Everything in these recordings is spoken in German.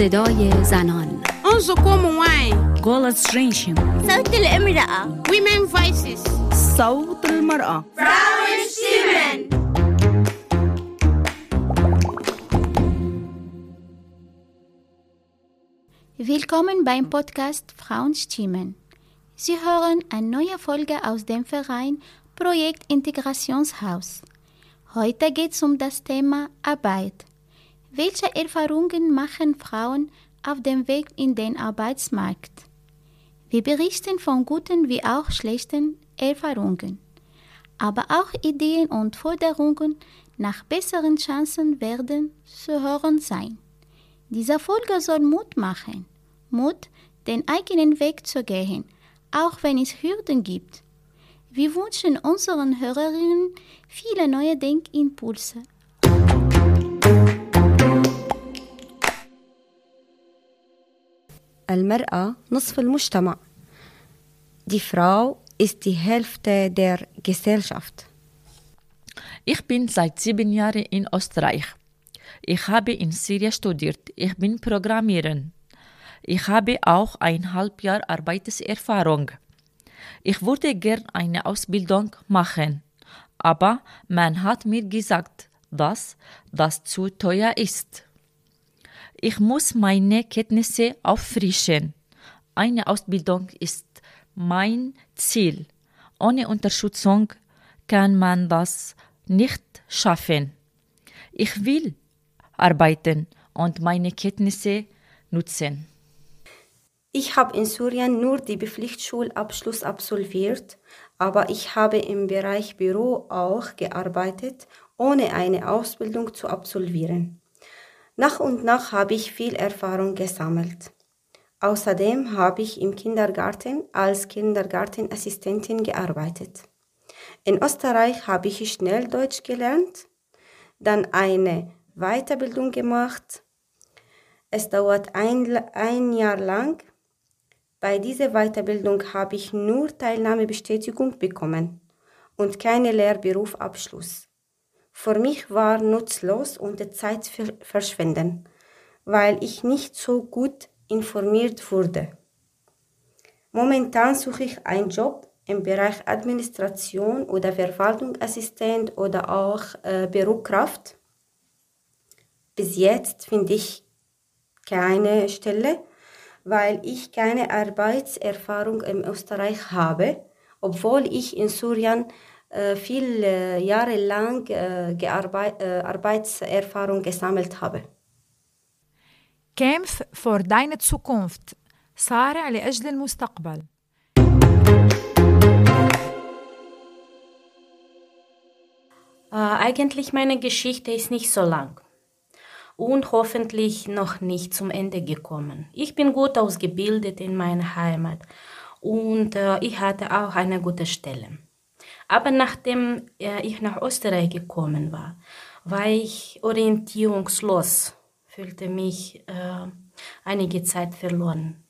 صدای زنان. انظکوم وای گولت رینشن صوت الامرأة ویمن فایسیس صوت المرأة فراون شتیمن Willkommen beim Podcast Frauen stimmen. Sie hören eine neue Folge aus dem Verein Projekt Integrationshaus. Heute geht es um das Thema Arbeit. Welche Erfahrungen machen Frauen auf dem Weg in den Arbeitsmarkt? Wir berichten von guten wie auch schlechten Erfahrungen, aber auch Ideen und Forderungen nach besseren Chancen werden zu hören sein. Diese Folge soll Mut machen. Mut, den eigenen Weg zu gehen, auch wenn es Hürden gibt. Wir wünschen unseren Hörerinnen viele neue Denkimpulse. المرأة نصف المجتمع. Die Frau ist die Hälfte der Gesellschaft. Ich bin seit sieben Jahren in Österreich. Ich habe in Syrien studiert. Ich bin Programmiererin. Ich habe auch eineinhalb Jahre Arbeitserfahrung. Ich würde gern eine Ausbildung machen, aber man hat mir gesagt, dass das zu teuer ist. Ich muss meine Kenntnisse auffrischen. Eine Ausbildung ist mein Ziel. Ohne Unterstützung kann man das nicht schaffen. Ich will arbeiten und meine Kenntnisse nutzen. Ich habe in Syrien nur die Pflichtschulabschluss absolviert, aber ich habe im Bereich Büro auch gearbeitet, ohne eine Ausbildung zu absolvieren. Nach und nach habe ich viel Erfahrung gesammelt. Außerdem habe ich im Kindergarten als Kindergartenassistentin gearbeitet. In Österreich habe ich schnell Deutsch gelernt, dann eine Weiterbildung gemacht. Es dauert ein, ein Jahr lang. Bei dieser Weiterbildung habe ich nur Teilnahmebestätigung bekommen und keine Lehrberufabschluss. Für mich war nutzlos und Zeit ver- verschwenden, weil ich nicht so gut informiert wurde. Momentan suche ich einen Job im Bereich Administration oder Verwaltungsassistent oder auch äh, Bürokraft. Bis jetzt finde ich keine Stelle, weil ich keine Arbeitserfahrung in Österreich habe, obwohl ich in Syrien viele Jahre lang äh, gearbeit, äh, Arbeitserfahrung gesammelt habe. كامف فور داين Zukunft صارع لأجل المستقبل Äh, eigentlich meine Geschichte ist nicht so lang und hoffentlich noch nicht zum Ende gekommen. Ich bin gut ausgebildet in meiner Heimat und äh, ich hatte auch eine gute Stelle. Aber nachdem äh, ich nach Österreich gekommen war, war ich orientierungslos, fühlte mich äh, einige Zeit verloren.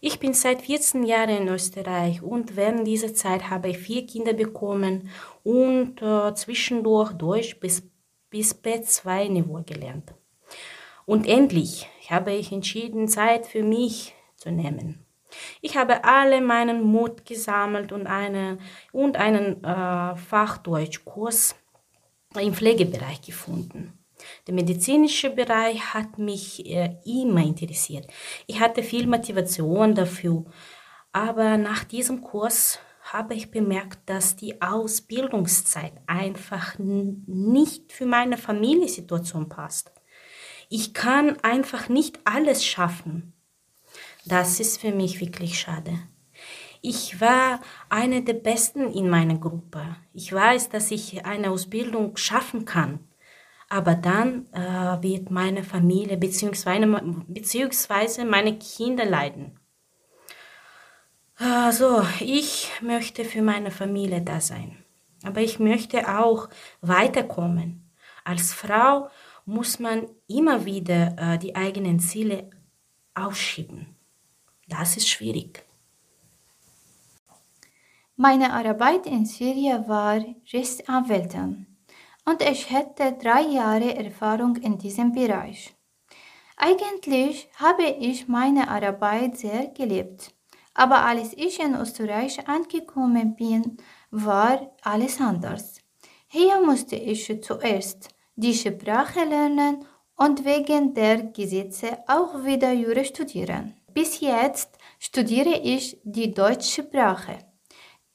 Ich bin seit 14 Jahren in Österreich und während dieser Zeit habe ich vier Kinder bekommen und äh, zwischendurch Deutsch bis, bis B2-Niveau gelernt. Und endlich habe ich entschieden, Zeit für mich zu nehmen. Ich habe alle meinen Mut gesammelt und einen, und einen äh, Fachdeutschkurs im Pflegebereich gefunden. Der medizinische Bereich hat mich äh, immer interessiert. Ich hatte viel Motivation dafür, aber nach diesem Kurs habe ich bemerkt, dass die Ausbildungszeit einfach nicht für meine Familiensituation passt. Ich kann einfach nicht alles schaffen. Das ist für mich wirklich schade. Ich war eine der Besten in meiner Gruppe. Ich weiß, dass ich eine Ausbildung schaffen kann. Aber dann äh, wird meine Familie bzw. beziehungsweise meine Kinder leiden. Also, ich möchte für meine Familie da sein. Aber ich möchte auch weiterkommen. Als Frau muss man immer wieder äh, die eigenen Ziele aufschieben. Das ist schwierig. Meine Arbeit in Syrien war Rechtsanwältin und ich hatte drei Jahre Erfahrung in diesem Bereich. Eigentlich habe ich meine Arbeit sehr geliebt. Aber als ich in Österreich angekommen bin, war alles anders. Hier musste ich zuerst die Sprache lernen und wegen der Gesetze auch wieder Jura studieren. Bis jetzt studiere ich die deutsche Sprache.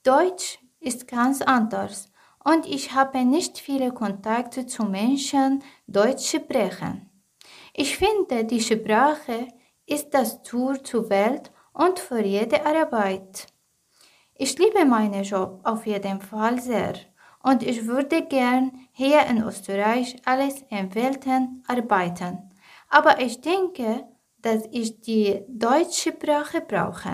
Deutsch ist ganz anders und ich habe nicht viele Kontakte zu Menschen, Deutsch sprechen. Ich finde, die Sprache ist das Tour zur Welt und für jede Arbeit. Ich liebe meinen Job auf jeden Fall sehr und ich würde gern hier in Österreich alles in Welten arbeiten. Aber ich denke, dass ich die deutsche Sprache brauche.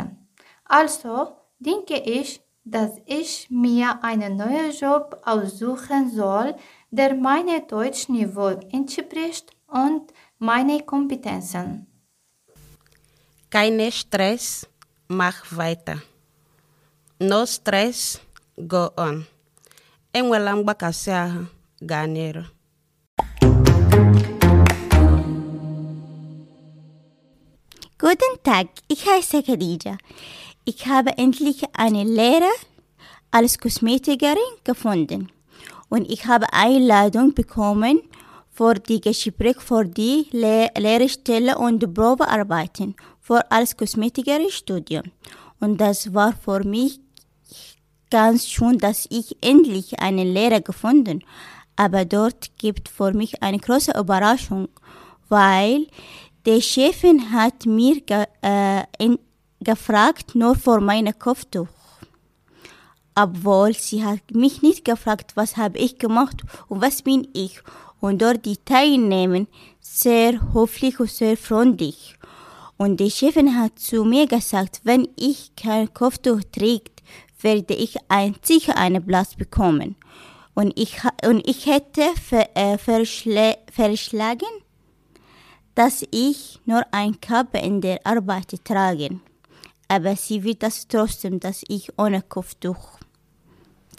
Also denke ich, dass ich mir einen neuen Job aussuchen soll, der meine Deutschniveau entspricht und meine Kompetenzen. Keine Stress, mach weiter. No stress, go on. Enwela mgbakasị ahụ, gaa n'iru. Guten Tag, ich heiße Khadija. Ich habe endlich eine Lehre als Kosmetikerin gefunden und ich habe Einladung bekommen für die Gespräch für die Le Lehrstelle und Probearbeiten für als Kosmetikerin-Studium. Und das war für mich ganz schön, dass ich endlich eine Lehre gefunden. Aber dort gibt für mich eine große Überraschung, weil die Chefin hat mir ge äh, in, gefragt nur vor meinem Kopftuch. Obwohl sie hat mich nicht gefragt, was habe ich gemacht und was bin ich. Und dort die Teilnehmer sehr höflich und sehr freundlich. Und die Chefin hat zu mir gesagt, wenn ich kein Kopftuch trägt, werde ich ein, sicher einen Platz bekommen. Und ich, und ich hätte ver, äh, verschla verschlagen, dass ich nur ein Kappe in der Arbeit trage. Aber sie wird das trotzdem, dass ich ohne Kopftuch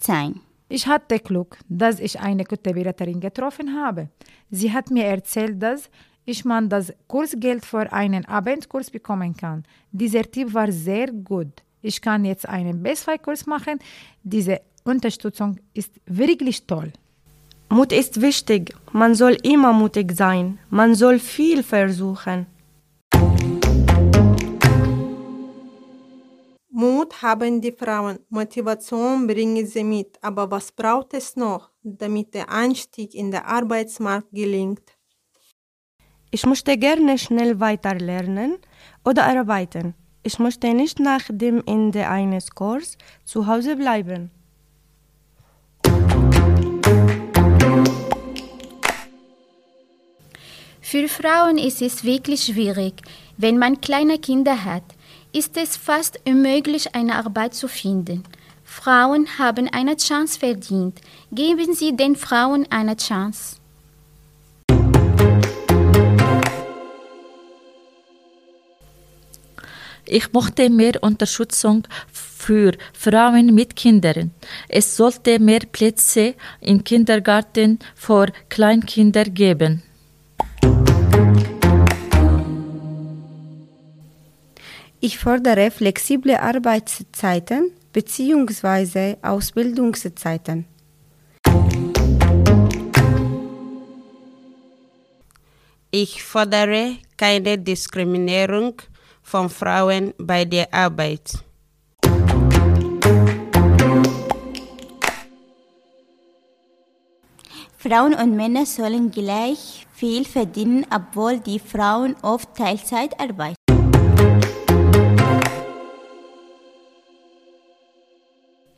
sein. Ich hatte Glück, dass ich eine gute Beraterin getroffen habe. Sie hat mir erzählt, dass ich man das Kursgeld für einen Abendkurs bekommen kann. Dieser Tipp war sehr gut. Ich kann jetzt einen B2-Kurs machen. Diese Unterstützung ist wirklich toll. Mut ist wichtig. Man soll immer mutig sein. Man soll viel versuchen. Mut haben die Frauen, Motivation bringen sie mit, aber was braucht es noch, damit der Einstieg in den Arbeitsmarkt gelingt? Ich möchte gerne schnell weiterlernen oder arbeiten. Ich möchte nicht nach dem Ende eines Kurses zu Hause bleiben. Für Frauen ist es wirklich schwierig. Wenn man kleine Kinder hat, ist es fast unmöglich, eine Arbeit zu finden. Frauen haben eine Chance verdient. Geben Sie den Frauen eine Chance. Ich möchte mehr Unterstützung für Frauen mit Kindern. Es sollte mehr Plätze im Kindergarten für Kleinkinder geben. Ich fordere flexible Arbeitszeiten bzw. Ausbildungszeiten. Ich fordere keine Diskriminierung von Frauen bei der Arbeit. Frauen und Männer sollen gleich viel verdienen, obwohl die Frauen oft Teilzeit arbeiten.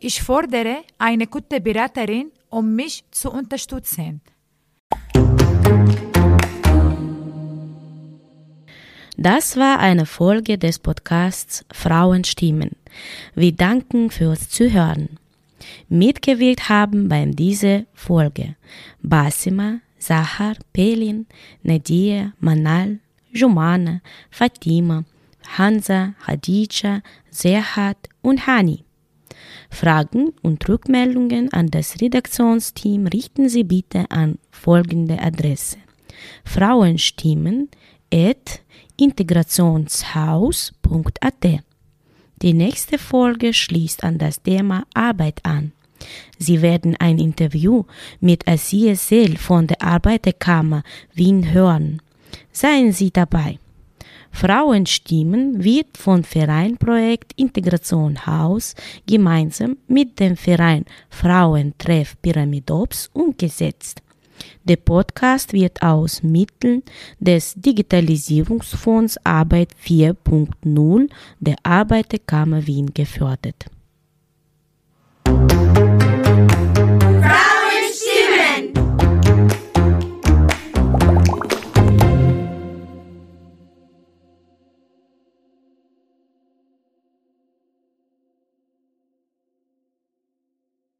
Ich fordere eine gute Beraterin, um mich zu unterstützen. Das war eine Folge des Podcasts Frauenstimmen. Wir danken fürs Zuhören. Mitgewirkt haben bei dieser Folge Basima, Sahar, Pelin, Nadia, Manal, Jumana, Fatima, Hansa, Hadija, Serhat und Hani. Fragen und Rückmeldungen an das Redaktionsteam richten Sie bitte an folgende Adresse: Frauenstimmen integrationshaus.at. Die nächste Folge schließt an das Thema Arbeit an. Sie werden ein Interview mit Asia Seel von der Arbeiterkammer Wien hören. Seien Sie dabei. Frauenstimmen wird von Vereinprojekt Integration Haus gemeinsam mit dem Verein Frauentreff Pyramidops umgesetzt. Der Podcast wird aus Mitteln des Digitalisierungsfonds Arbeit 4.0 der Arbeiterkammer Wien gefördert.